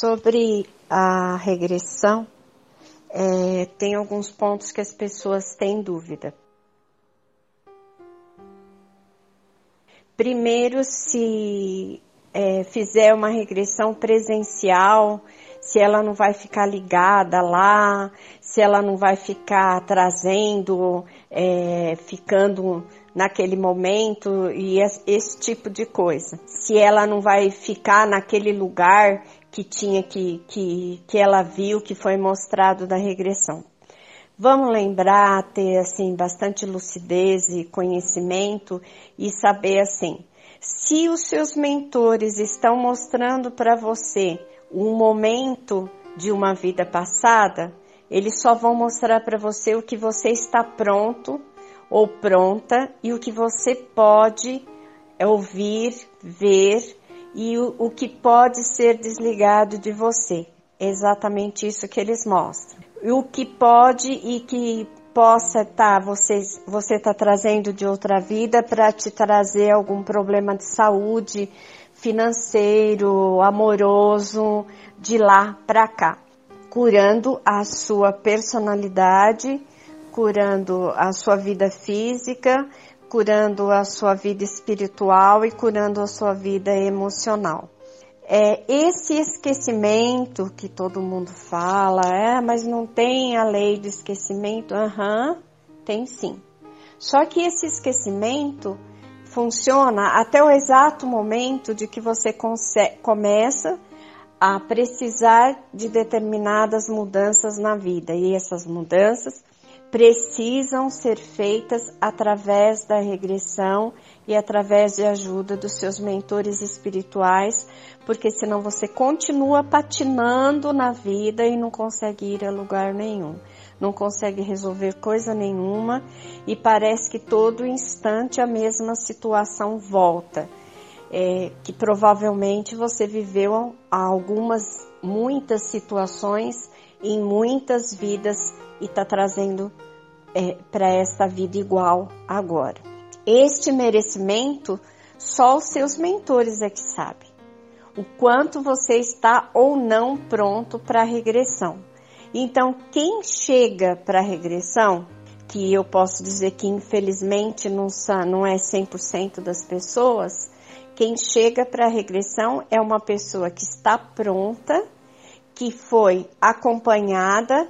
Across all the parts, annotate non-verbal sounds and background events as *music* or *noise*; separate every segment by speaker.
Speaker 1: Sobre a regressão, é, tem alguns pontos que as pessoas têm dúvida. Primeiro, se é, fizer uma regressão presencial, se ela não vai ficar ligada lá, se ela não vai ficar trazendo, é, ficando naquele momento e esse tipo de coisa. Se ela não vai ficar naquele lugar que tinha que, que, que ela viu, que foi mostrado da regressão. Vamos lembrar, ter assim bastante lucidez e conhecimento e saber assim, se os seus mentores estão mostrando para você um momento de uma vida passada, eles só vão mostrar para você o que você está pronto ou pronta e o que você pode ouvir, ver e o, o que pode ser desligado de você. Exatamente isso que eles mostram. O que pode e que possa estar tá, você você tá trazendo de outra vida para te trazer algum problema de saúde, financeiro, amoroso, de lá para cá, curando a sua personalidade, curando a sua vida física, curando a sua vida espiritual e curando a sua vida emocional. É, esse esquecimento que todo mundo fala, é, mas não tem a lei do esquecimento? Aham, uhum, tem sim. Só que esse esquecimento funciona até o exato momento de que você começa a precisar de determinadas mudanças na vida. E essas mudanças precisam ser feitas através da regressão e através de ajuda dos seus mentores espirituais, porque senão você continua patinando na vida e não consegue ir a lugar nenhum, não consegue resolver coisa nenhuma e parece que todo instante a mesma situação volta. É, que provavelmente você viveu algumas, muitas situações em muitas vidas e está trazendo é, para esta vida igual agora. Este merecimento só os seus mentores é que sabem. O quanto você está ou não pronto para a regressão. Então, quem chega para a regressão, que eu posso dizer que infelizmente não, não é 100% das pessoas, quem chega para a regressão é uma pessoa que está pronta, que foi acompanhada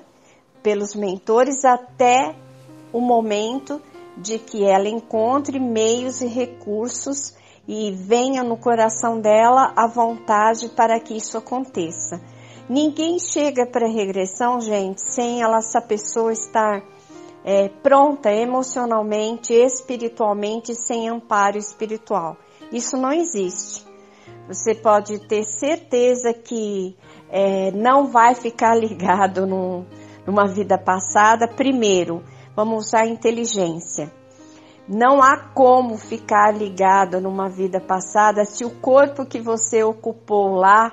Speaker 1: pelos mentores até o momento de que ela encontre meios e recursos e venha no coração dela a vontade para que isso aconteça. Ninguém chega para a regressão, gente, sem ela, essa pessoa estar é, pronta emocionalmente, espiritualmente, sem amparo espiritual. Isso não existe. Você pode ter certeza que é, não vai ficar *laughs* ligado numa vida passada, primeiro, vamos usar inteligência. Não há como ficar ligado numa vida passada se o corpo que você ocupou lá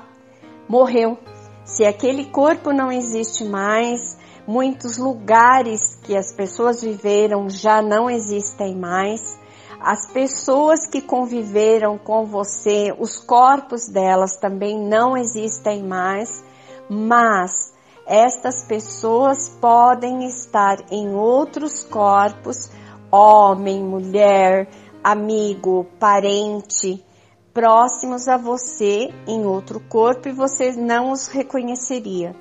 Speaker 1: morreu. Se aquele corpo não existe mais, muitos lugares que as pessoas viveram já não existem mais. As pessoas que conviveram com você, os corpos delas também não existem mais, mas estas pessoas podem estar em outros corpos, homem, mulher, amigo, parente, próximos a você em outro corpo e você não os reconheceria.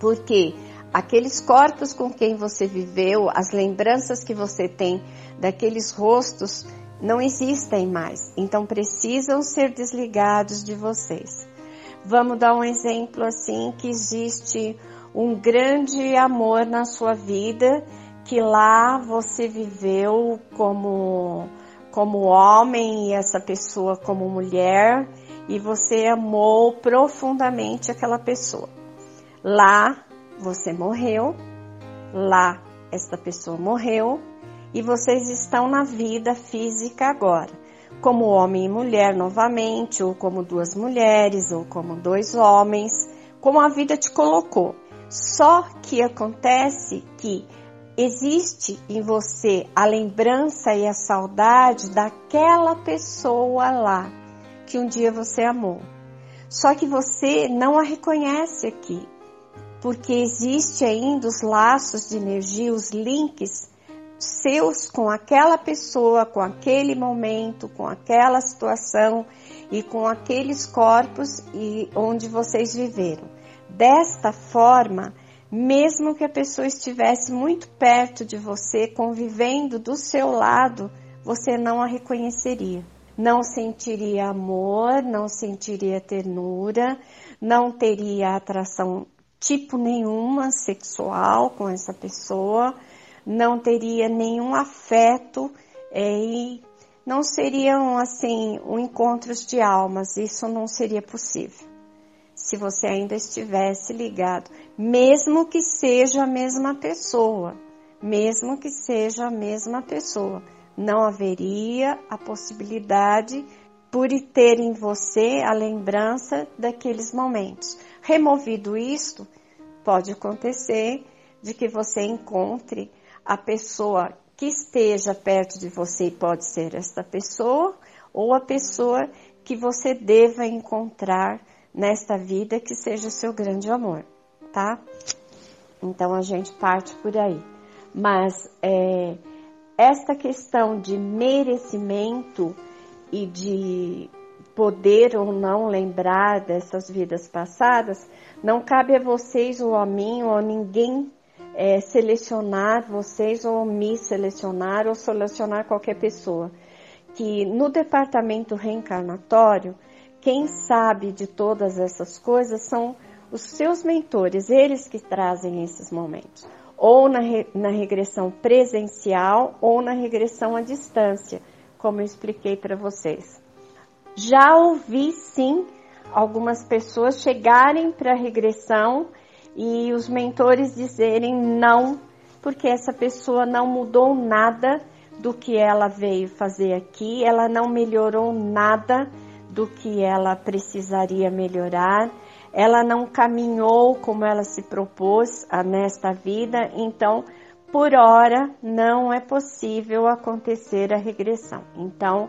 Speaker 1: Porque aqueles corpos com quem você viveu, as lembranças que você tem daqueles rostos não existem mais. Então precisam ser desligados de vocês. Vamos dar um exemplo assim que existe um grande amor na sua vida que lá você viveu como como homem e essa pessoa como mulher e você amou profundamente aquela pessoa. Lá você morreu, lá esta pessoa morreu e vocês estão na vida física agora, como homem e mulher novamente, ou como duas mulheres, ou como dois homens, como a vida te colocou. Só que acontece que existe em você a lembrança e a saudade daquela pessoa lá que um dia você amou. Só que você não a reconhece aqui, porque existe ainda os laços de energia, os links seus com aquela pessoa, com aquele momento, com aquela situação e com aqueles corpos e onde vocês viveram. Desta forma, mesmo que a pessoa estivesse muito perto de você, convivendo do seu lado, você não a reconheceria. Não sentiria amor, não sentiria ternura, não teria atração tipo nenhuma sexual com essa pessoa, não teria nenhum afeto é, e não seriam assim um encontros de almas, isso não seria possível. Se você ainda estivesse ligado, mesmo que seja a mesma pessoa, mesmo que seja a mesma pessoa, não haveria a possibilidade por ter em você a lembrança daqueles momentos. Removido isto, pode acontecer de que você encontre a pessoa que esteja perto de você, pode ser esta pessoa, ou a pessoa que você deva encontrar nesta vida que seja seu grande amor, tá? Então a gente parte por aí. Mas é, esta questão de merecimento e de poder ou não lembrar dessas vidas passadas, não cabe a vocês ou a mim ou a ninguém é, selecionar vocês ou me selecionar ou selecionar qualquer pessoa. Que no departamento reencarnatório, quem sabe de todas essas coisas são os seus mentores, eles que trazem esses momentos. Ou na, re, na regressão presencial ou na regressão à distância, como eu expliquei para vocês. Já ouvi sim algumas pessoas chegarem para a regressão e os mentores dizerem não, porque essa pessoa não mudou nada do que ela veio fazer aqui, ela não melhorou nada do que ela precisaria melhorar, ela não caminhou como ela se propôs nesta vida, então, por hora, não é possível acontecer a regressão. Então,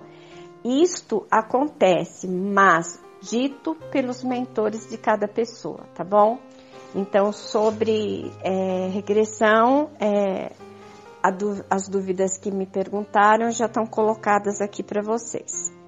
Speaker 1: isto acontece, mas dito pelos mentores de cada pessoa, tá bom? Então, sobre é, regressão, é, as dúvidas que me perguntaram já estão colocadas aqui para vocês.